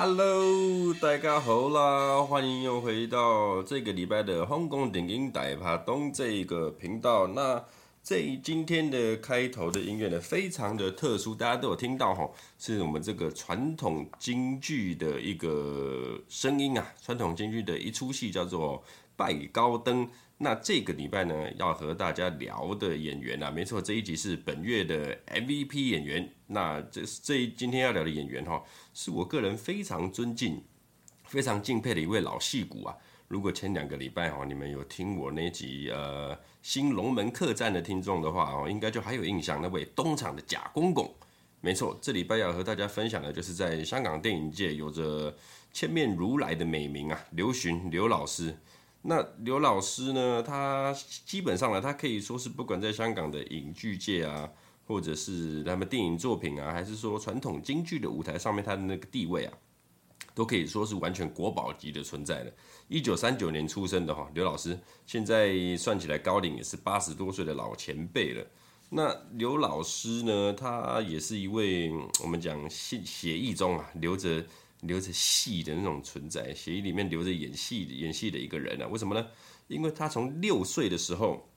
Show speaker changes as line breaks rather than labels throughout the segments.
Hello，大家好啦，欢迎又回到这个礼拜的香港电影大趴东这个频道。那这今天的开头的音乐呢，非常的特殊，大家都有听到吼，是我们这个传统京剧的一个声音啊，传统京剧的一出戏叫做《拜高登》。那这个礼拜呢，要和大家聊的演员啊，没错，这一集是本月的 MVP 演员。那这这今天要聊的演员哈，是我个人非常尊敬、非常敬佩的一位老戏骨啊。如果前两个礼拜哈，你们有听我那集呃《新龙门客栈》的听众的话哦，应该就还有印象那位东厂的贾公公。没错，这礼拜要和大家分享的就是在香港电影界有着千面如来的美名啊，刘巡刘老师。那刘老师呢？他基本上呢，他可以说是不管在香港的影剧界啊，或者是他们电影作品啊，还是说传统京剧的舞台上面，他的那个地位啊，都可以说是完全国宝级的存在了。一九三九年出生的哈，刘老师现在算起来高龄也是八十多岁的老前辈了。那刘老师呢，他也是一位我们讲血血液中啊留着。留着戏的那种存在，血液里面留着演戏演戏的一个人啊？为什么呢？因为他从六岁的时候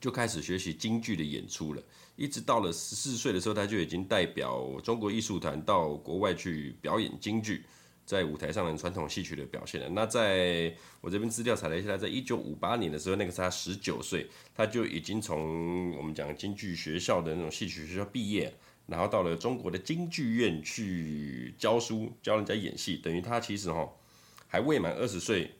就开始学习京剧的演出了，一直到了十四岁的时候，他就已经代表中国艺术团到国外去表演京剧，在舞台上的传统戏曲的表现了。那在我这边资料查了一下，在一九五八年的时候，那个是他十九岁，他就已经从我们讲京剧学校的那种戏曲学校毕业。然后到了中国的京剧院去教书，教人家演戏，等于他其实哈还未满二十岁，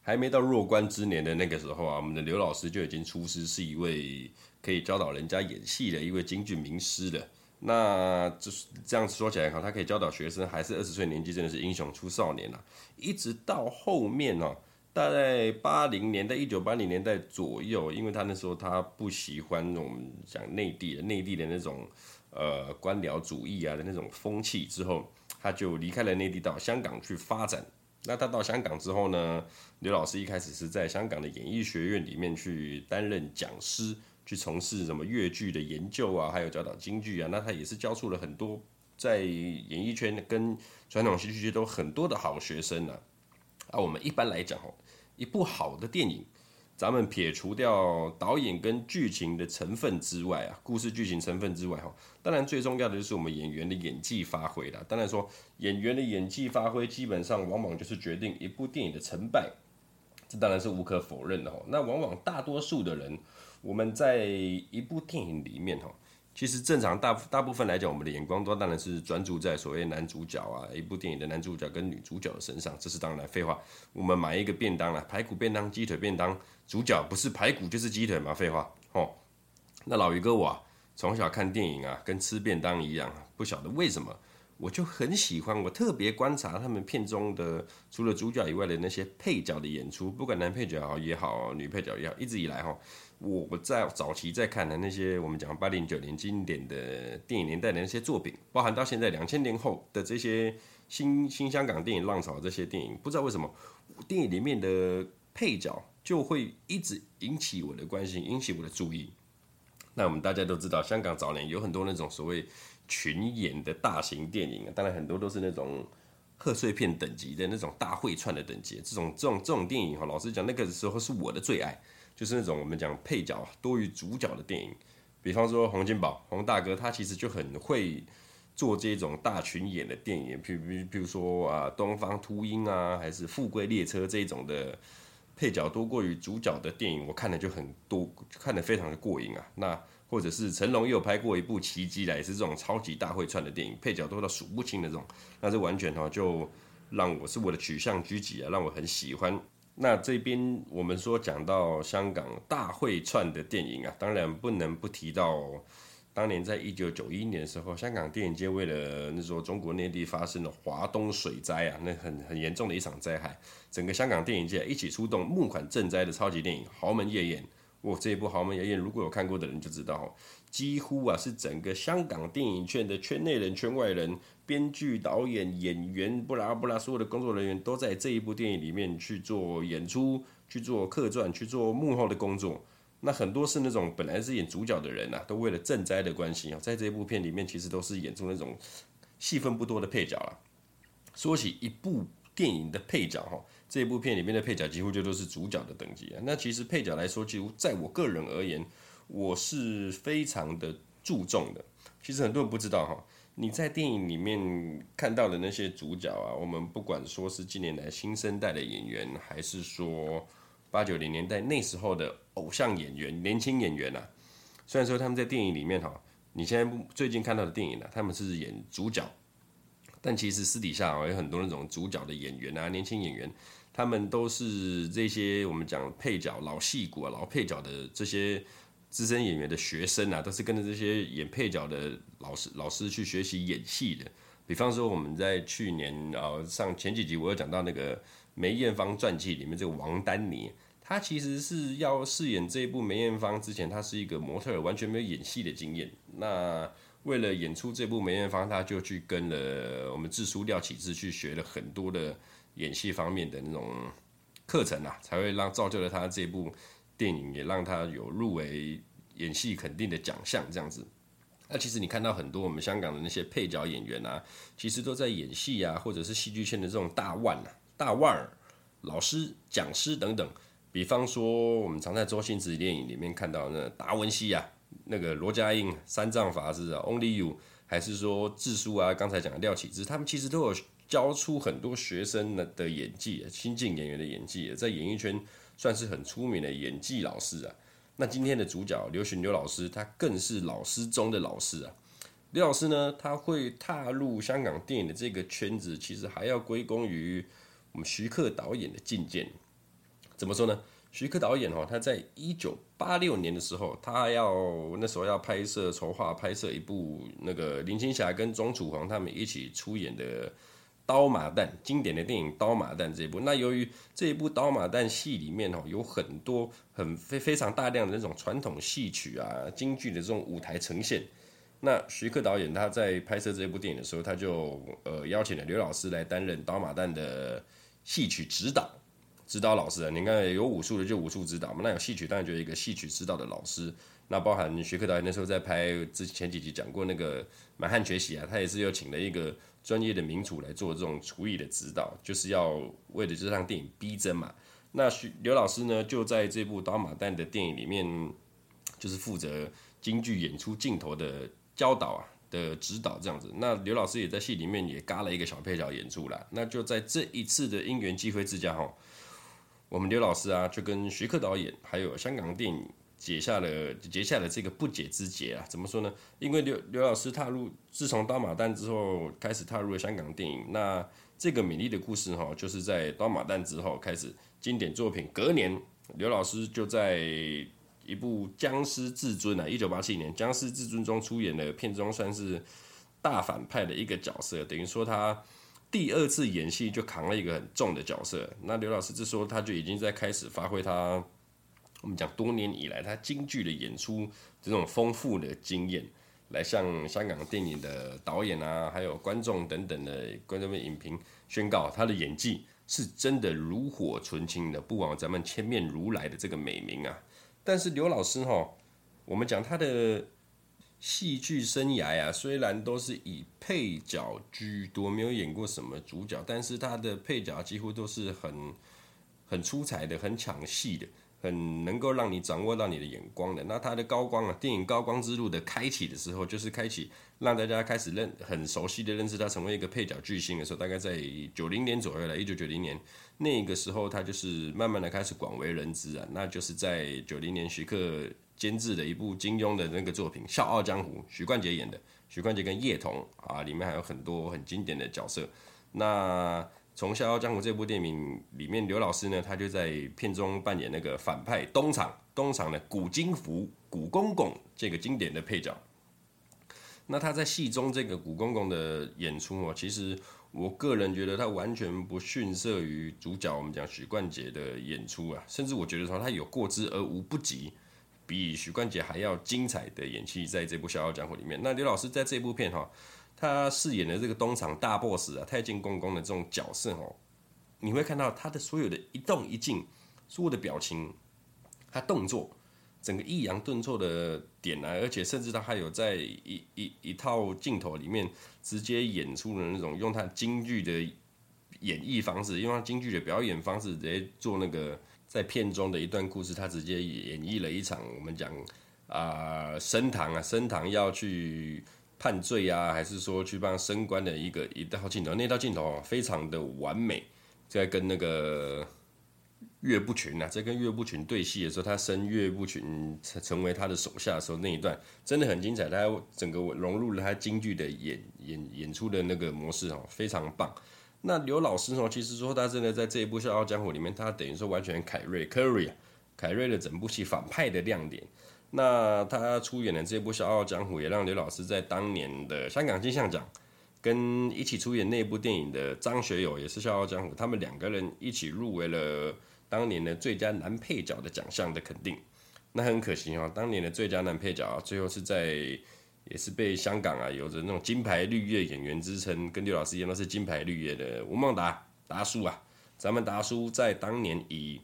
还没到弱冠之年的那个时候啊，我们的刘老师就已经出师，是一位可以教导人家演戏的一位京剧名师了。那就是这样子说起来哈，他可以教导学生，还是二十岁年纪，真的是英雄出少年啊！一直到后面呢，大概八零年代，一九八零年代左右，因为他那时候他不喜欢我们讲内地的内地的那种。呃，官僚主义啊的那种风气之后，他就离开了内地，到香港去发展。那他到香港之后呢，刘老师一开始是在香港的演艺学院里面去担任讲师，去从事什么粤剧的研究啊，还有教导京剧啊。那他也是教出了很多在演艺圈跟传统戏剧界都很多的好学生啊。啊，我们一般来讲哦，一部好的电影。咱们撇除掉导演跟剧情的成分之外啊，故事剧情成分之外哈，当然最重要的就是我们演员的演技发挥了。当然说演员的演技发挥，基本上往往就是决定一部电影的成败，这当然是无可否认的哈。那往往大多数的人，我们在一部电影里面哈。其实正常大大部分来讲，我们的眼光都当然是专注在所谓男主角啊，一部电影的男主角跟女主角的身上，这是当然废话。我们买一个便当啦，排骨便当、鸡腿便当，主角不是排骨就是鸡腿嘛，废话哦。那老于哥我啊，从小看电影啊，跟吃便当一样，不晓得为什么，我就很喜欢，我特别观察他们片中的除了主角以外的那些配角的演出，不管男配角也好，女配角也好，一直以来哈。我在早期在看的那些我们讲八零九零经典的电影年代的那些作品，包含到现在两千年后的这些新新香港电影浪潮这些电影，不知道为什么电影里面的配角就会一直引起我的关心，引起我的注意。那我们大家都知道，香港早年有很多那种所谓群演的大型电影，当然很多都是那种贺岁片等级的那种大会串的等级，这种这种这种电影哈，老实讲，那个时候是我的最爱。就是那种我们讲配角多于主角的电影，比方说洪金宝洪大哥，他其实就很会做这种大群演的电影，譬如譬如说啊东方秃鹰啊，还是富贵列车这种的配角多过于主角的电影，我看的就很多，看的非常的过瘾啊。那或者是成龙又有拍过一部奇迹来，也是这种超级大会串的电影，配角多到数不清的这种，那这完全哈就让我是我的取向狙击啊，让我很喜欢。那这边我们说讲到香港大会串的电影啊，当然不能不提到当年在一九九一年的时候，香港电影界为了那时候中国内地发生了华东水灾啊，那很很严重的一场灾害，整个香港电影界一起出动募款赈灾的超级电影《豪门夜宴》。我这一部《豪门夜宴》，如果有看过的人就知道，几乎啊是整个香港电影圈的圈内人、圈外人。编剧、导演、演员，布拉布拉，所有的工作人员都在这一部电影里面去做演出、去做客串、去做幕后的工作。那很多是那种本来是演主角的人呐、啊，都为了赈灾的关系啊，在这一部片里面其实都是演出那种戏份不多的配角了。说起一部电影的配角哈，这部片里面的配角几乎就都是主角的等级啊。那其实配角来说，几乎在我个人而言，我是非常的注重的。其实很多人不知道哈，你在电影里面看到的那些主角啊，我们不管说是近年来新生代的演员，还是说八九零年代那时候的偶像演员、年轻演员啊，虽然说他们在电影里面哈，你现在最近看到的电影呢，他们是演主角。但其实私底下有很多那种主角的演员啊，年轻演员，他们都是这些我们讲配角、老戏骨啊、老配角的这些资深演员的学生啊，都是跟着这些演配角的老师老师去学习演戏的。比方说，我们在去年啊上前几集，我有讲到那个梅艳芳传记里面这个王丹妮，她其实是要饰演这一部梅艳芳之前，她是一个模特，完全没有演戏的经验。那为了演出这部梅艳芳，他就去跟了我们智叔廖启智去学了很多的演戏方面的那种课程啊，才会让造就了他这部电影，也让他有入围演戏肯定的奖项这样子。那其实你看到很多我们香港的那些配角演员啊，其实都在演戏啊，或者是戏剧圈的这种大腕啊、大腕儿、老师、讲师等等。比方说，我们常在周星驰电影里面看到那达文西啊。那个罗家英、三藏法师啊，Only You，还是说智叔啊，刚才讲的廖启智，他们其实都有教出很多学生的演技，新进演员的演技，在演艺圈算是很出名的演技老师啊。那今天的主角刘巡刘老师，他更是老师中的老师啊。刘老师呢，他会踏入香港电影的这个圈子，其实还要归功于我们徐克导演的进见。怎么说呢？徐克导演哦，他在一九八六年的时候，他要那时候要拍摄筹划拍摄一部那个林青霞跟钟楚红他们一起出演的《刀马旦》经典的电影《刀马旦》这一部。那由于这一部《刀马旦》戏里面哦，有很多很非非常大量的那种传统戏曲啊、京剧的这种舞台呈现。那徐克导演他在拍摄这部电影的时候，他就呃邀请了刘老师来担任《刀马旦》的戏曲指导。指导老师啊，你看有武术的就武术指导嘛，那有戏曲当然就一个戏曲指导的老师。那包含徐克导演那时候在拍之前几集讲过那个《满汉全席》啊，他也是又请了一个专业的名厨来做这种厨艺的指导，就是要为了这场电影逼真嘛。那徐刘老师呢，就在这部《刀马旦》的电影里面，就是负责京剧演出镜头的教导啊的指导这样子。那刘老师也在戏里面也嘎了一个小配角演出了。那就在这一次的因缘际会之下哈。我们刘老师啊，就跟徐克导演还有香港电影解下了结下了这个不解之结啊。怎么说呢？因为刘刘老师踏入，自从《刀马旦》之后，开始踏入了香港电影。那这个美丽的故事哈，就是在《刀马旦》之后开始经典作品。隔年，刘老师就在一部《僵尸至尊》啊，一九八七年《僵尸至尊》中出演的片中算是大反派的一个角色，等于说他。第二次演戏就扛了一个很重的角色，那刘老师这时候他就已经在开始发挥他，我们讲多年以来他京剧的演出这种丰富的经验，来向香港电影的导演啊，还有观众等等的观众们影评宣告，他的演技是真的炉火纯青的，不枉咱们千面如来的这个美名啊。但是刘老师哈，我们讲他的。戏剧生涯啊，虽然都是以配角居多，没有演过什么主角，但是他的配角几乎都是很很出彩的，很抢戏的，很能够让你掌握到你的眼光的。那他的高光啊，电影高光之路的开启的时候，就是开启让大家开始认很熟悉的认识他，成为一个配角巨星的时候，大概在九零年左右了，一九九零年那个时候，他就是慢慢的开始广为人知啊，那就是在九零年徐克。监制的一部金庸的那个作品《笑傲江湖》，许冠杰演的，许冠杰跟叶童啊，里面还有很多很经典的角色。那从《笑傲江湖》这部电影里面，刘老师呢，他就在片中扮演那个反派东厂，东厂的古金福古公公这个经典的配角。那他在戏中这个古公公的演出哦，其实我个人觉得他完全不逊色于主角我们讲许冠杰的演出啊，甚至我觉得说他有过之而无不及。比许冠杰还要精彩的演技，在这部《笑傲江湖》里面。那刘老师在这部片哈，他饰演的这个东厂大 boss 啊，太监公公的这种角色哦，你会看到他的所有的一动一静，所有的表情，他动作，整个抑扬顿挫的点啊，而且甚至他还有在一一一套镜头里面直接演出的那种用他京剧的演绎方式，用他京剧的表演方式直接做那个在片中的一段故事，他直接演绎了一场我们讲啊升堂啊升堂要去判罪啊，还是说去帮升官的一个一道镜头，那道镜头非常的完美，在跟那个。岳不群啊，在跟岳不群对戏的时候，他升岳不群成成为他的手下的时候，那一段真的很精彩。他整个融入了他京剧的演演演出的那个模式哦，非常棒。那刘老师哦，其实说他真的在这一部《笑傲江湖》里面，他等于说完全凯瑞 Curry 凯瑞的整部戏反派的亮点。那他出演的这部《笑傲江湖》，也让刘老师在当年的香港金像奖跟一起出演那部电影的张学友，也是《笑傲江湖》，他们两个人一起入围了。当年的最佳男配角的奖项的肯定，那很可惜哦，当年的最佳男配角啊，最后是在也是被香港啊有着那种金牌绿叶演员之称，跟刘老师一样都是金牌绿叶的吴孟达达叔啊，咱们达叔在当年以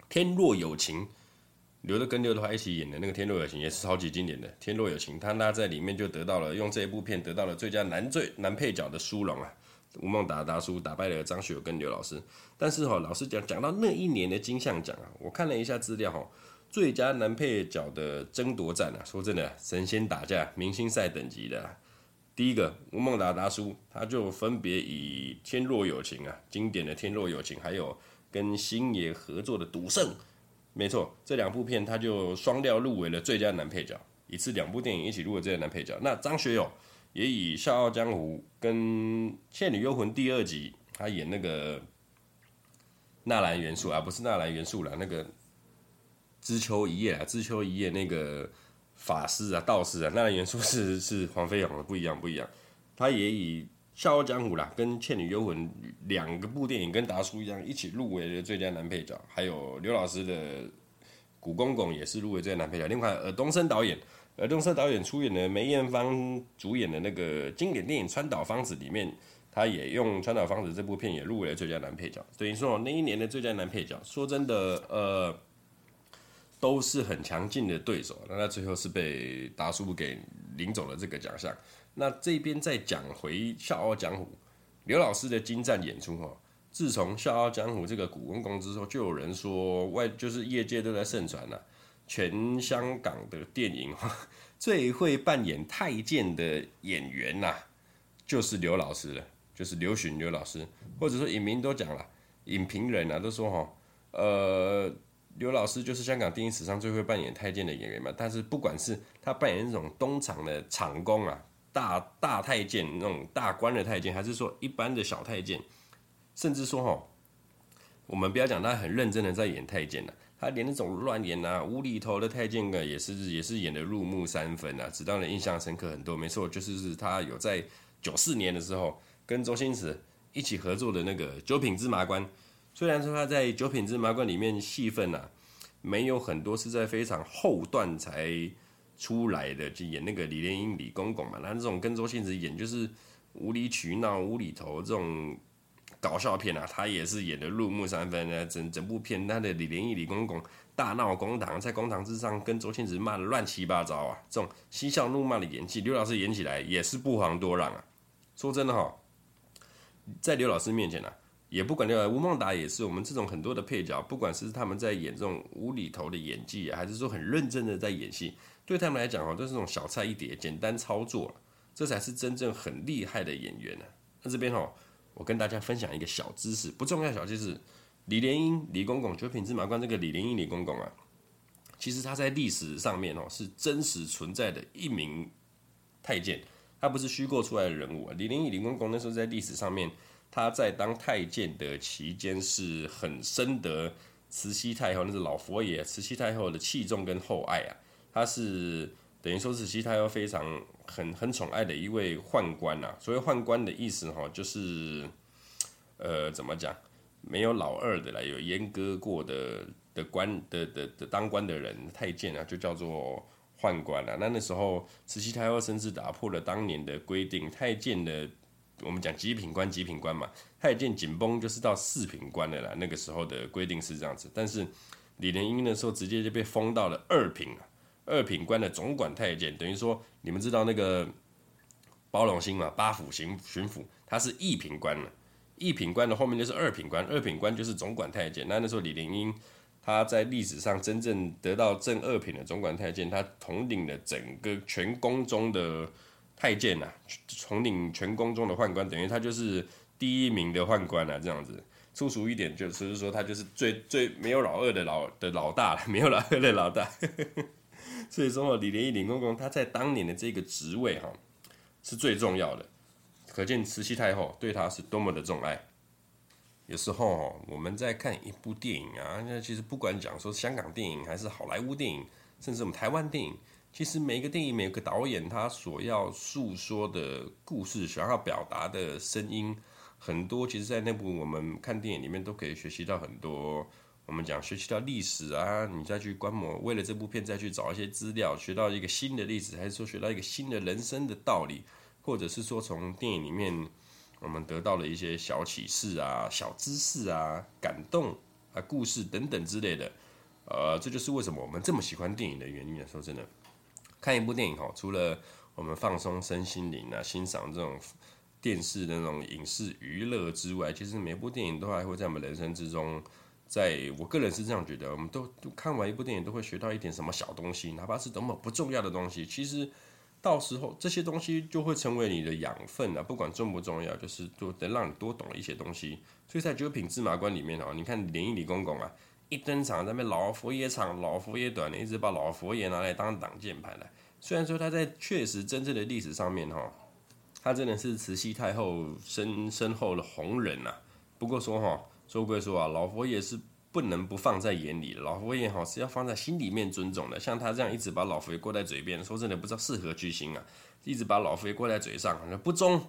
《天若有情》刘德跟刘德华一起演的那个《天若有情》也是超级经典的《天若有情》，他那在里面就得到了用这一部片得到了最佳男最男配角的殊荣啊。吴孟达达叔打败了张学友跟刘老师，但是哈、哦，老实讲，讲到那一年的金像奖啊，我看了一下资料哈，最佳男配角的争夺战啊，说真的，神仙打架，明星赛等级的、啊。第一个吴孟达达叔，他就分别以《天若有情》啊，经典的《天若有情》，还有跟星爷合作的《赌圣》，没错，这两部片他就双料入围了最佳男配角，一次两部电影一起入围最佳男配角。那张学友。也以《笑傲江湖》跟《倩女幽魂》第二集，他演那个纳兰元素啊，不是纳兰元素啦，那个知秋一夜啊，知秋一夜那个法师啊，道士啊，纳兰元素是是黄飞鸿，不一样不一样。他也以《笑傲江湖》啦，跟《倩女幽魂》两个部电影跟达叔一样，一起入围了最佳男配角，还有刘老师的古公公也是入围最佳男配角。另外，尔冬升导演。尔冬升导演出演的梅艳芳主演的那个经典电影《川岛芳子》里面，他也用《川岛芳子》这部片也入围了最佳男配角。等于说那一年的最佳男配角，说真的，呃，都是很强劲的对手。那他最后是被达叔给领走了这个奖项。那这边再讲回《笑傲江湖》，刘老师的精湛演出哈。自从《笑傲江湖》这个古公公之后，就有人说外就是业界都在盛传了。全香港的电影 最会扮演太监的演员呐、啊，就是刘老师了，就是刘巡刘老师，或者说影迷都讲了，影评人啊都说哈，呃，刘老师就是香港电影史上最会扮演太监的演员嘛。但是不管是他扮演那种东厂的厂工啊，大大太监那种大官的太监，还是说一般的小太监，甚至说哈，我们不要讲他很认真的在演太监了。他连那种乱演啊、无厘头的太监啊，也是也是演得入木三分啊，只让人印象深刻很多。没错，就是他有在九四年的时候跟周星驰一起合作的那个《九品芝麻官》。虽然说他在《九品芝麻官》里面戏份啊没有很多，是在非常后段才出来的，就演那个李莲英李公公嘛。那这种跟周星驰演就是无理取闹、无厘头这种。搞笑片啊，他也是演的入木三分啊，整整部片他的李连英李公公大闹公堂，在公堂之上跟周星驰骂的乱七八糟啊，这种嬉笑怒骂的演技，刘老师演起来也是不遑多让啊。说真的哈，在刘老师面前啊，也不管刘吴孟达也是我们这种很多的配角，不管是他们在演这种无厘头的演技，还是说很认真的在演戏，对他们来讲哦，都是这种小菜一碟，简单操作，这才是真正很厉害的演员呢。那这边哈。我跟大家分享一个小知识，不重要小知识。李莲英李公公九品芝麻官这个李莲英李公公啊，其实他在历史上面哦是真实存在的一名太监，他不是虚构出来的人物啊。李莲英李公公那时候在历史上面，他在当太监的期间是很深得慈禧太后，那是老佛爷慈禧太后的器重跟厚爱啊。他是等于说慈禧太后非常。很很宠爱的一位宦官呐，所谓宦官的意思哈，就是，呃，怎么讲，没有老二的啦，有阉割过的的官的的的当官的人，太监啊，就叫做宦官了。那那时候，慈禧太后甚至打破了当年的规定，太监的我们讲极品官，极品官嘛，太监紧绷就是到四品官的啦。那个时候的规定是这样子，但是李莲英那时候直接就被封到了二品了。二品官的总管太监，等于说你们知道那个包龙星嘛？八府巡巡抚，他是一品官了，一品官的后面就是二品官，二品官就是总管太监。那那时候李莲英他在历史上真正得到正二品的总管太监，他统领了整个全宫中的太监呐、啊，统领全宫中的宦官，等于他就是第一名的宦官啊，这样子。粗俗一点，就是说他就是最最没有老二的老的老大了，没有老二的老大。所以说，李莲英李公公他在当年的这个职位哈，是最重要的。可见慈禧太后对他是多么的宠爱。有时候我们在看一部电影啊，那其实不管讲说香港电影还是好莱坞电影，甚至我们台湾电影，其实每个电影每个导演他所要诉说的故事，想要表达的声音，很多其实，在那部我们看电影里面都可以学习到很多。我们讲学习到历史啊，你再去观摩，为了这部片再去找一些资料，学到一个新的历史，还是说学到一个新的人生的道理？或者是说，从电影里面我们得到了一些小启示啊、小知识啊、感动啊、故事等等之类的，呃，这就是为什么我们这么喜欢电影的原因。说真的，看一部电影哈，除了我们放松身心灵啊，欣赏这种电视的那种影视娱乐之外，其实每部电影都还会在我们人生之中，在我个人是这样觉得，我们都看完一部电影都会学到一点什么小东西，哪怕是多么不重要的东西，其实。到时候这些东西就会成为你的养分啊，不管重不重要，就是都得让你多懂一些东西。所以在九品芝麻官里面哦，你看莲英李公公啊，一登场在那边老佛爷长，老佛爷短，一直把老佛爷拿来当挡箭牌来。虽然说他在确实真正的历史上面哈，他真的是慈禧太后身身后的红人呐。不过说哈，说归说啊，老佛爷是。不能不放在眼里，老佛爷哈是要放在心里面尊重的。像他这样一直把老佛爷挂在嘴边，说真的不知道是何居心啊！一直把老佛爷挂在嘴上，不忠。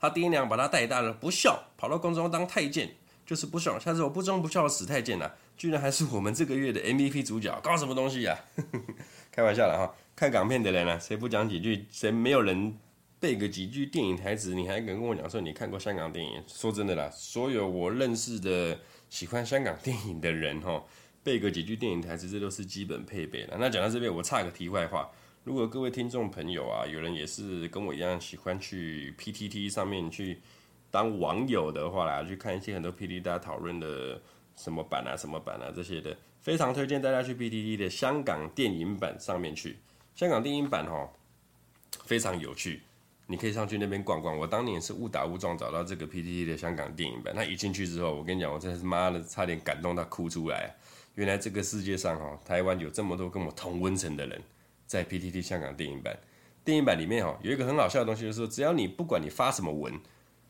他爹娘把他带大了，不孝，跑到宫中当太监，就是不孝。下次我不忠不孝的死太监呐、啊，居然还是我们这个月的 MVP 主角，搞什么东西呀、啊？开玩笑了哈！看港片的人呢、谁不讲几句？谁没有人背个几句电影台词？你还敢跟我讲说你看过香港电影？说真的啦，所有我认识的。喜欢香港电影的人，哈，背个几句电影台词，这都是基本配备的。那讲到这边，我插个题外话：如果各位听众朋友啊，有人也是跟我一样喜欢去 PTT 上面去当网友的话啦，去看一些很多 PTT 大家讨论的什么版啊、什么版啊这些的，非常推荐大家去 PTT 的香港电影版上面去。香港电影版哈，非常有趣。你可以上去那边逛逛。我当年是误打误撞找到这个 PTT 的香港电影版。那一进去之后，我跟你讲，我真是妈的，差点感动到哭出来。原来这个世界上哈，台湾有这么多跟我同温层的人，在 PTT 香港电影版。电影版里面哈，有一个很好笑的东西，就是说，只要你不管你发什么文，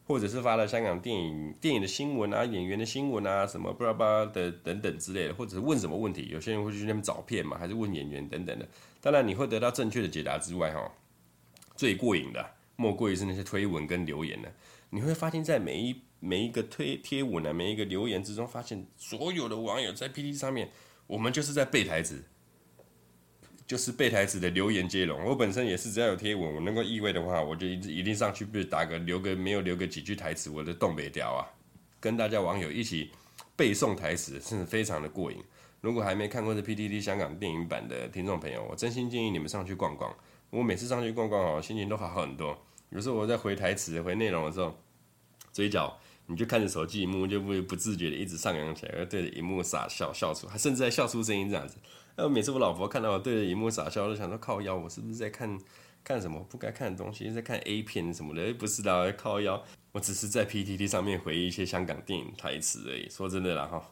或者是发了香港电影电影的新闻啊、演员的新闻啊、什么巴拉巴拉的等等之类的，或者是问什么问题，有些人会去那边找片嘛，还是问演员等等的。当然你会得到正确的解答之外，哈，最过瘾的。莫过于是那些推文跟留言呢，你会发现在每一每一个推贴文呢，每一个留言之中，发现所有的网友在 P T 上面，我们就是在背台词，就是背台词的留言接龙。我本身也是，只要有贴文，我能够意会的话，我就一一定上去，不是打个留个没有留个几句台词，我的东北调啊，跟大家网友一起背诵台词，真的非常的过瘾。如果还没看过这 PTT 香港电影版的听众朋友，我真心建议你们上去逛逛。我每次上去逛逛哦，心情都好很多。有时候我在回台词、回内容的时候，嘴角你就看着手机萤幕，就会不自觉的一直上扬起来，而对着荧幕傻笑，笑出，甚至在笑出声音这样子。那每次我老婆看到我对着荧幕傻笑，我就想说靠腰，我是不是在看 看什么不该看的东西，在看 A 片什么的？不是的，靠腰，我只是在 PTT 上面回忆一些香港电影台词而已。说真的啦哈，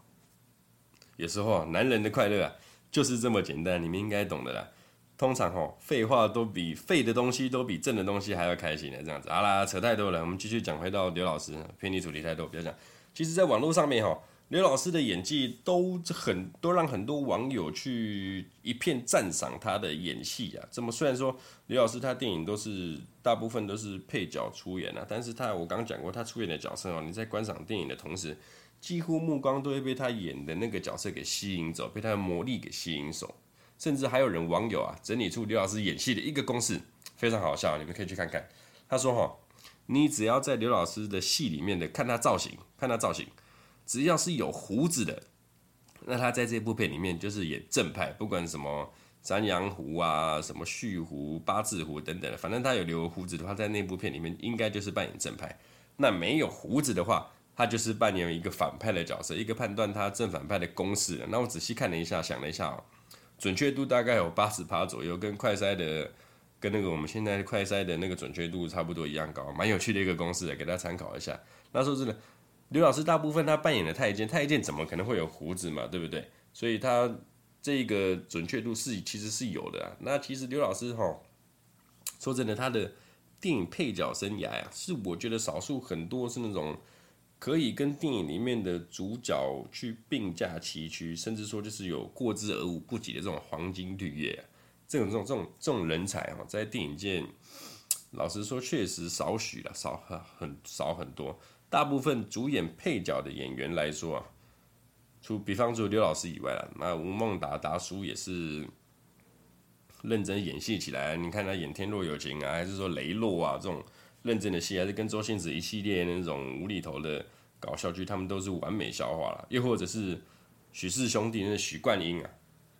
有时候男人的快乐啊，就是这么简单，你们应该懂的啦。通常吼，废话都比废的东西都比正的东西还要开心的这样子。好啦，扯太多了，我们继续讲回到刘老师，偏离主题太多，不要讲。其实，在网络上面吼，刘老师的演技都很都让很多网友去一片赞赏他的演戏啊。这么虽然说刘老师他电影都是大部分都是配角出演啊，但是他我刚讲过，他出演的角色哦，你在观赏电影的同时，几乎目光都会被他演的那个角色给吸引走，被他的魔力给吸引走。甚至还有人网友啊整理出刘老师演戏的一个公式，非常好笑，你们可以去看看。他说：“哈，你只要在刘老师的戏里面的看他造型，看他造型，只要是有胡子的，那他在这部片里面就是演正派，不管什么山羊胡啊、什么旭胡、八字胡等等的，反正他有留胡子的话，在那部片里面应该就是扮演正派。那没有胡子的话，他就是扮演一个反派的角色，一个判断他正反派的公式。那我仔细看了一下，想了一下哦，准确度大概有八十趴左右，跟快筛的，跟那个我们现在快筛的那个准确度差不多一样高，蛮有趣的一个公式，给大家参考一下。那说真的，刘老师大部分他扮演的太监，太监怎么可能会有胡子嘛，对不对？所以他这个准确度是其实是有的。那其实刘老师哈，说真的，他的电影配角生涯呀，是我觉得少数很多是那种。可以跟电影里面的主角去并驾齐驱，甚至说就是有过之而无不及的这种黄金绿叶，这种这种这种这种人才啊，在电影界，老实说确实少许了，少很很少很多。大部分主演配角的演员来说啊，除比方说刘老师以外啊，那吴孟达达叔也是认真演戏起来。你看他演《天若有情》啊，还是说《雷洛》啊这种。认真的戏，还是跟周星驰一系列那种无厘头的搞笑剧，他们都是完美消化了。又或者是许氏兄弟那许冠英啊，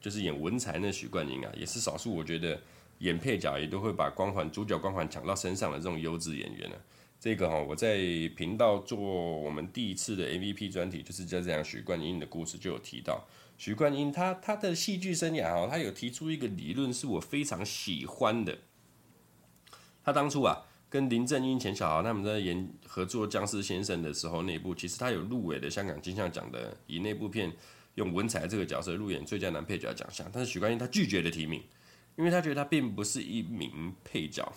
就是演文才那许冠英啊，也是少数我觉得演配角也都会把光环、主角光环抢到身上的这种优质演员呢。这个哈，我在频道做我们第一次的 MVP 专题，就是在讲许冠英的故事，就有提到许冠英他他的戏剧生涯哈，他有提出一个理论，是我非常喜欢的。他当初啊。跟林正英、钱小豪他们在演合作《僵尸先生》的时候，那部其实他有入围的香港金像奖的，以那部片用文才这个角色入演最佳男配角奖项。但是许冠英他拒绝了提名，因为他觉得他并不是一名配角，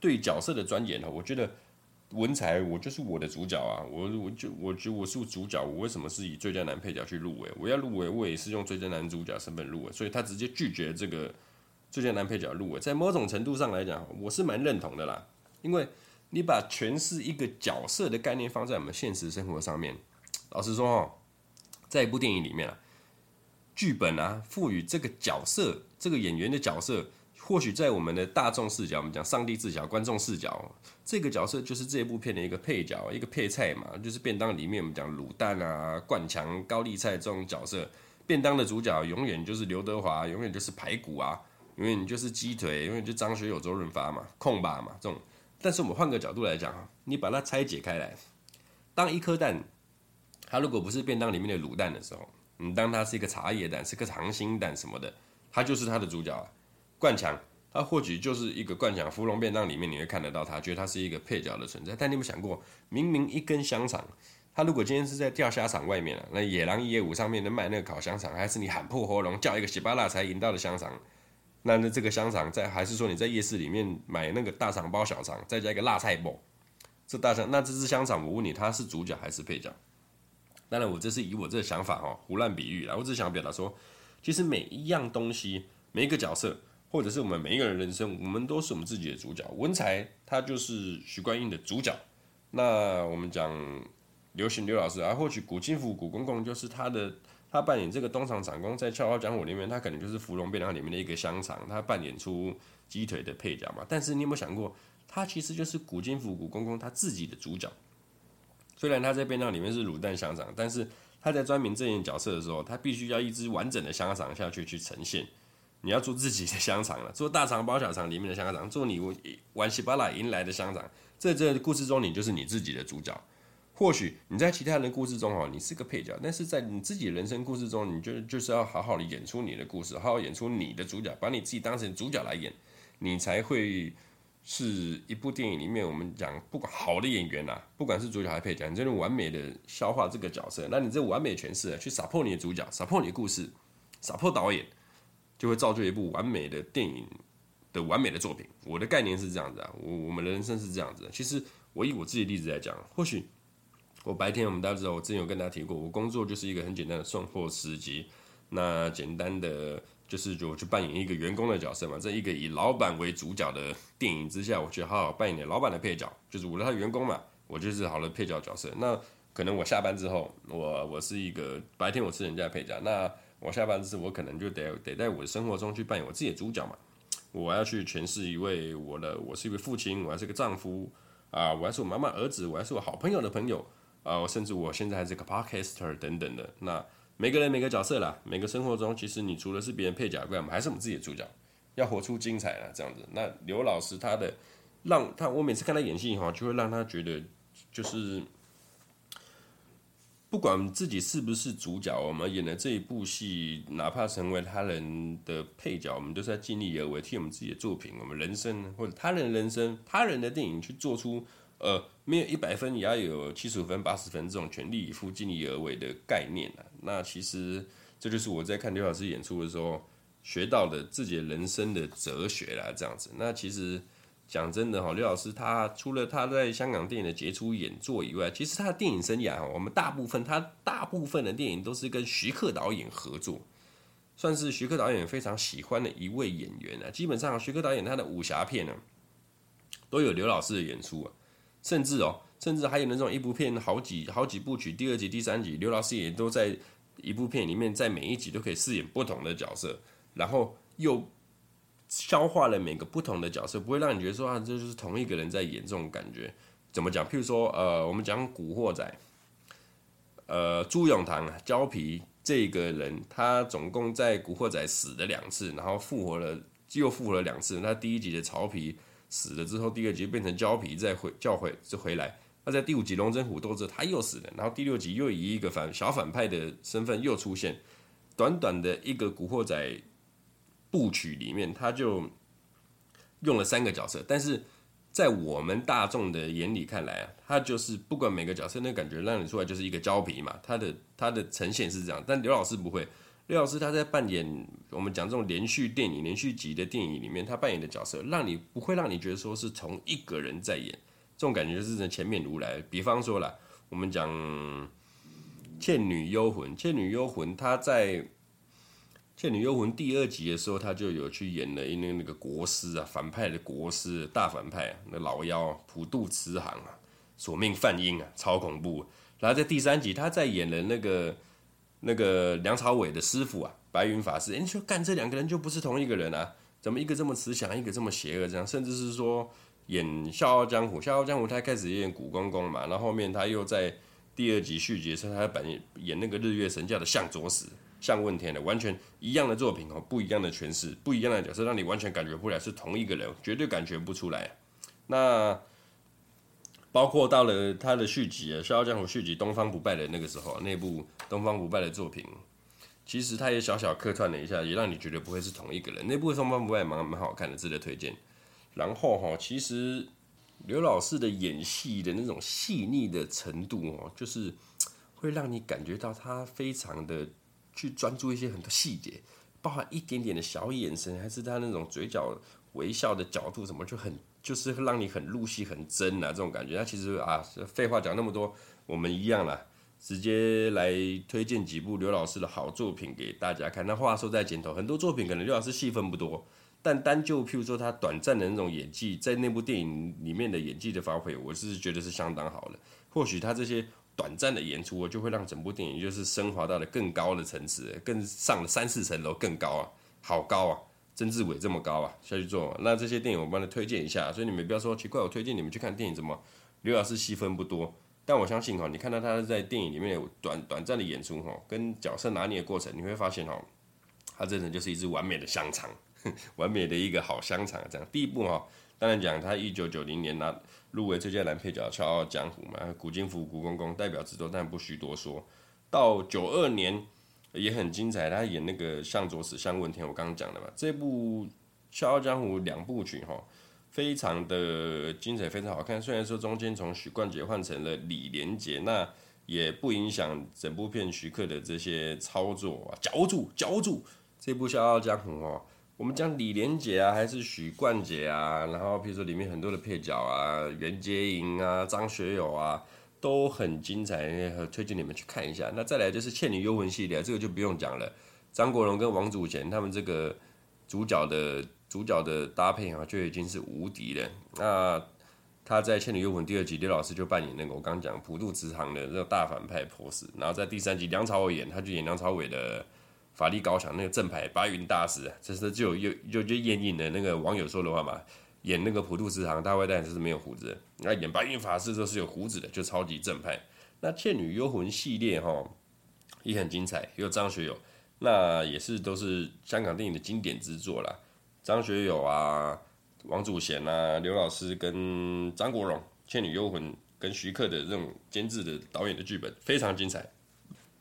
对角色的钻研呢，我觉得文才我就是我的主角啊，我我就我觉得我是主角，我为什么是以最佳男配角去入围？我要入围，我也是用最佳男主角身份入围，所以他直接拒绝这个最佳男配角入围。在某种程度上来讲，我是蛮认同的啦。因为你把诠释一个角色的概念放在我们现实生活上面，老实说哦，在一部电影里面啊，剧本啊赋予这个角色、这个演员的角色，或许在我们的大众视角，我们讲上帝视角、观众视角，这个角色就是这部片的一个配角、一个配菜嘛，就是便当里面我们讲卤蛋啊、灌肠、高丽菜这种角色，便当的主角永远就是刘德华，永远就是排骨啊，永远就是鸡腿，永远就张学友、周润发嘛，控吧嘛这种。但是我们换个角度来讲啊，你把它拆解开来，当一颗蛋，它如果不是便当里面的卤蛋的时候，你当它是一个茶叶蛋，是个溏心蛋什么的，它就是它的主角啊。灌肠，它或许就是一个灌肠，芙蓉便当里面你会看得到它，觉得它是一个配角的存在。但你有没有想过，明明一根香肠，它如果今天是在钓虾场外面啊，那野狼一夜五上面的卖那个烤香肠，还是你喊破喉咙叫一个喜巴拉才赢到的香肠？那那这个香肠在，还是说你在夜市里面买那个大肠包小肠，再加一个辣菜包，这大肠，那这只香肠，我问你，它是主角还是配角？当然，我这是以我这个想法哈，胡乱比喻啦。我只想表达说，其实每一样东西，每一个角色，或者是我们每一个人人生，我们都是我们自己的主角。文才他就是许冠英的主角。那我们讲刘行刘老师啊，或许古今福古公公就是他的。他扮演这个东厂长工，在《笑傲江湖》里面，他可能就是芙蓉便当里面的一个香肠，他扮演出鸡腿的配角嘛。但是你有没有想过，他其实就是古今福古公公他自己的主角。虽然他在便当里面是卤蛋香肠，但是他在专名正演角色的时候，他必须要一只完整的香肠下去去呈现。你要做自己的香肠了，做大肠包小肠里面的香肠，做你玩西巴拉赢来的香肠，在这故事中，你就是你自己的主角。或许你在其他人的故事中哦，你是个配角，但是在你自己人生故事中，你就就是要好好的演出你的故事，好好演出你的主角，把你自己当成主角来演，你才会是一部电影里面我们讲不管好的演员呐、啊，不管是主角还是配角，你真的完美的消化这个角色，那你这完美诠释去 support 你的主角，support 你的故事，support 导演，就会造就一部完美的电影的完美的作品。我的概念是这样子啊，我我们人生是这样子。其实我以我自己的例子来讲，或许。我白天我们大家知道，我之前有跟大家提过，我工作就是一个很简单的送货司机。那简单的就是就去扮演一个员工的角色嘛。在一个以老板为主角的电影之下，我去好好扮演老板的配角，就是我的他员工嘛，我就是好的配角角色。那可能我下班之后，我我是一个白天我是人家的配角，那我下班之后，我可能就得得在我的生活中去扮演我自己的主角嘛。我要去诠释一位我的，我是一位父亲，我还是个丈夫啊，我还是我妈妈儿子，我还是我好朋友的朋友。啊，甚至我现在还是个 podcaster 等等的。那每个人每个角色啦，每个生活中，其实你除了是别人配角以外，我们还是我们自己的主角，要活出精彩啦，这样子。那刘老师他的让他，我每次看他演戏哈，就会让他觉得就是不管自己是不是主角，我们演的这一部戏，哪怕成为他人的配角，我们都是在尽力而为，替我们自己的作品、我们人生或者他人的人生、他人的电影去做出，呃，没有一百分也要有七十五分、八十分这种全力以赴、尽力而为的概念啊。那其实这就是我在看刘老师演出的时候学到的自己人生的哲学啦，这样子。那其实。讲真的哈，刘老师他除了他在香港电影的杰出演作以外，其实他的电影生涯哈，我们大部分他大部分的电影都是跟徐克导演合作，算是徐克导演非常喜欢的一位演员啊。基本上徐克导演他的武侠片呢，都有刘老师的演出啊，甚至哦，甚至还有那种一部片好几好几部曲，第二集、第三集，刘老师也都在一部片里面，在每一集都可以饰演不同的角色，然后又。消化了每个不同的角色，不会让你觉得说啊，这就是同一个人在演这种感觉。怎么讲？譬如说，呃，我们讲《古惑仔》，呃，朱永棠胶皮这个人，他总共在《古惑仔》死了两次，然后复活了，又复活了两次。那第一集的曹皮死了之后，第二集变成胶皮再回叫回就回来。那在第五集龙争虎斗之后，他又死了，然后第六集又以一个反小反派的身份又出现。短短的一个《古惑仔》。部曲里面，他就用了三个角色，但是在我们大众的眼里看来啊，他就是不管每个角色，那感觉让你出来就是一个胶皮嘛。他的他的呈现是这样，但刘老师不会，刘老师他在扮演我们讲这种连续电影、连续集的电影里面，他扮演的角色，让你不会让你觉得说是从一个人在演，这种感觉就是前面如来。比方说啦，我们讲《倩女幽魂》，《倩女幽魂》他在。《倩女幽魂》第二集的时候，他就有去演了因为那个国师啊，反派的国师，大反派啊，那老妖普渡慈航啊，索命梵音啊，超恐怖。然后在第三集，他在演了那个那个梁朝伟的师傅啊，白云法师。哎，你说干这两个人就不是同一个人啊？怎么一个这么慈祥，一个这么邪恶？这样，甚至是说演《笑傲江湖》，《笑傲江湖》他开始演古公公嘛，然后后面他又在第二集续集的时候，他扮演演那个日月神教的向佐使。向问天的完全一样的作品哦，不一样的诠释，不一样的角色，让你完全感觉不来是同一个人，绝对感觉不出来。那包括到了他的续集啊，《笑傲江湖》续集《东方不败》的那个时候，那部《东方不败》的作品，其实他也小小客串了一下，也让你觉得不会是同一个人。那部《东方不败》蛮蛮好看的，值得推荐。然后哈，其实刘老师的演戏的那种细腻的程度哦，就是会让你感觉到他非常的。去专注一些很多细节，包含一点点的小眼神，还是他那种嘴角微笑的角度，什么就很就是让你很入戏、很真啊，这种感觉。那其实啊，废话讲那么多，我们一样啦，直接来推荐几部刘老师的好作品给大家看。那话说在前头，很多作品可能刘老师戏份不多，但单就譬如说他短暂的那种演技，在那部电影里面的演技的发挥，我是觉得是相当好的。或许他这些。短暂的演出，我就会让整部电影就是升华到了更高的层次，更上了三四层楼，更高啊，好高啊！曾志伟这么高啊，下去做。那这些电影我帮他推荐一下，所以你们不要说奇怪，我推荐你们去看电影怎么？刘老师戏份不多，但我相信哈，你看到他在电影里面有短短暂的演出哈，跟角色拿捏的过程，你会发现哈，他真的就是一只完美的香肠，完美的一个好香肠。这样，第一部哈，当然讲他一九九零年拿。入围最佳男配角《笑傲江湖》嘛，古今福古公公代表之作，但不需多说。到九二年也很精彩，他演那个向左使向问天，我刚刚讲的嘛。这部《笑傲江湖》两部曲哈，非常的精彩，非常好看。虽然说中间从许冠杰换成了李连杰，那也不影响整部片徐克的这些操作啊，嚼住嚼住这部《笑傲江湖》哦。我们讲李连杰啊，还是许冠杰啊，然后比如说里面很多的配角啊，袁洁莹啊，张学友啊，都很精彩，推荐你们去看一下。那再来就是《倩女幽魂》系列，这个就不用讲了，张国荣跟王祖贤他们这个主角的主角的搭配啊，就已经是无敌了。那他在《倩女幽魂》第二集，刘老师就扮演那个我刚刚讲普渡慈航的那个大反派 pose，然后在第三集梁朝伟演，他就演梁朝伟的。法力高强，那个正牌白云大师啊，这是就有就就演演的那个网友说的话嘛，演那个普渡慈航大坏蛋就是没有胡子，那演白云法师就是有胡子的，就超级正派。那倩女幽魂系列哈也很精彩，有张学友，那也是都是香港电影的经典之作啦。张学友啊，王祖贤啊，刘老师跟张国荣，倩女幽魂跟徐克的这种监制的导演的剧本非常精彩，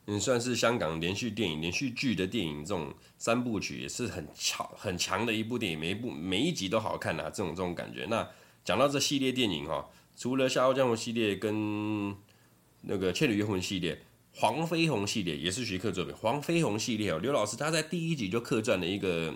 嗯，算是香港连续电影、连续剧的电影这种三部曲，也是很强很强的一部电影，每一部每一集都好看、啊，这种这种感觉。那讲到这系列电影哈，除了《笑傲江湖》系列跟那个《倩女幽魂》系列，《黄飞鸿》系列也是徐克作品。《黄飞鸿》系列哦，刘老师他在第一集就客串了一个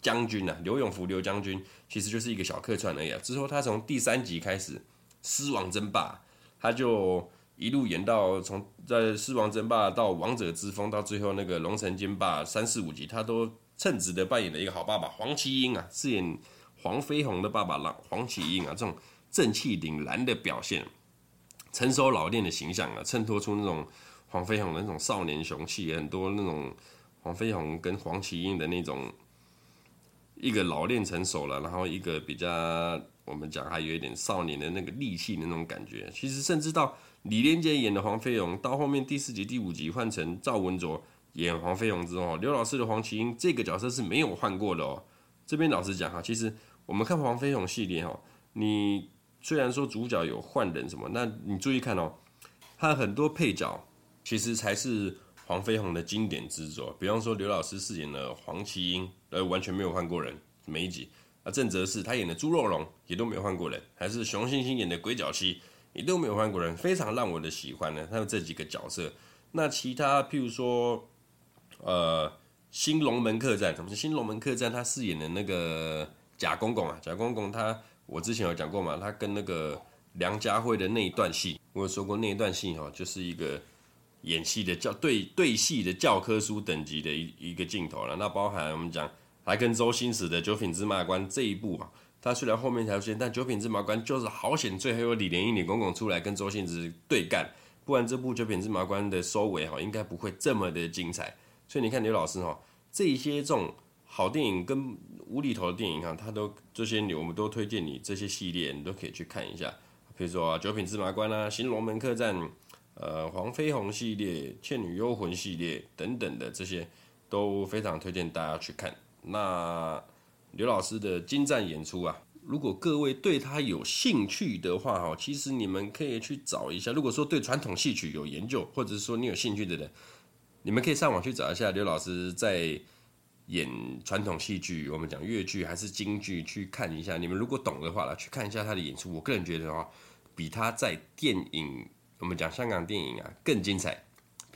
将军呐、啊，刘永福刘将军，其实就是一个小客串而已、啊。之后他从第三集开始，狮王争霸，他就。一路演到从在狮王争霸到王者之风，到最后那个龙城争霸三四五集，他都称职的扮演了一个好爸爸黄麒英啊，饰演黄飞鸿的爸爸黄黄麒英啊，这种正气凛然的表现，成熟老练的形象啊，衬托出那种黄飞鸿的那种少年雄气，很多那种黄飞鸿跟黄麒英的那种一个老练成熟了，然后一个比较我们讲还有一点少年的那个力气的那种感觉，其实甚至到。李连杰演的黄飞鸿，到后面第四集、第五集换成赵文卓演黄飞鸿之后，刘老师的黄麒英这个角色是没有换过的哦。这边老实讲哈，其实我们看黄飞鸿系列哈，你虽然说主角有换人什么，那你注意看哦，他很多配角其实才是黄飞鸿的经典之作。比方说刘老师饰演的黄麒英，呃，完全没有换过人，每一集郑则仕他演的猪肉龙也都没有换过人，还是熊欣欣演的鬼脚七。也都没有换过人，非常让我的喜欢呢。他有这几个角色，那其他譬如说，呃，新龙门客栈，什么是新龙门客栈？他饰演的那个贾公公啊，贾公公他，我之前有讲过嘛，他跟那个梁家辉的那一段戏，我有说过那一段戏哈，就是一个演戏的教对对戏的教科书等级的一一个镜头了。那包含我们讲来跟周星驰的《九品芝麻官》这一部啊。他虽然后面才出现，但九品芝麻官就是好险，最后有李连英、李公公出来跟周星驰对干，不然这部九品芝麻官的收尾哈，应该不会这么的精彩。所以你看刘老师哈，这些这种好电影跟无厘头的电影哈，他都这些我们都推荐你这些系列，你都可以去看一下。比如说九品芝麻官啊、新龙门客栈、呃黄飞鸿系列、倩女幽魂系列等等的这些，都非常推荐大家去看。那。刘老师的精湛演出啊，如果各位对他有兴趣的话哈，其实你们可以去找一下。如果说对传统戏曲有研究，或者是说你有兴趣的人，你们可以上网去找一下刘老师在演传统戏剧，我们讲粤剧还是京剧，去看一下。你们如果懂的话，来去看一下他的演出。我个人觉得啊，比他在电影，我们讲香港电影啊更精彩，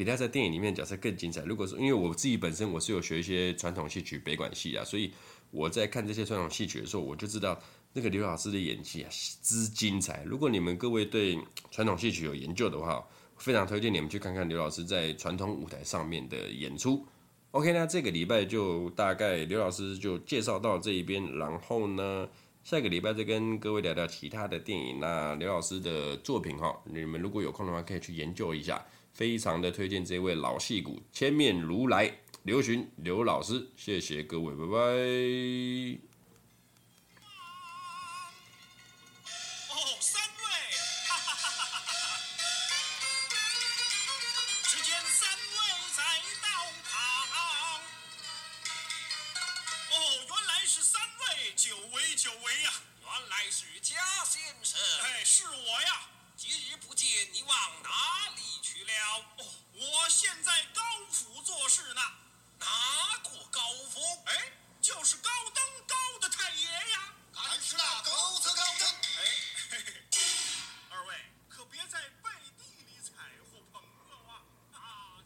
比他在电影里面角色更精彩。如果说因为我自己本身我是有学一些传统戏曲北管戏啊，所以。我在看这些传统戏曲的时候，我就知道那个刘老师的演技啊之精彩。如果你们各位对传统戏曲有研究的话，非常推荐你们去看看刘老师在传统舞台上面的演出。OK，那这个礼拜就大概刘老师就介绍到这一边，然后呢，下个礼拜再跟各位聊聊其他的电影。那刘老师的作品哈，你们如果有空的话，可以去研究一下，非常的推荐这位老戏骨千面如来。刘巡刘老师，谢谢各位，拜拜。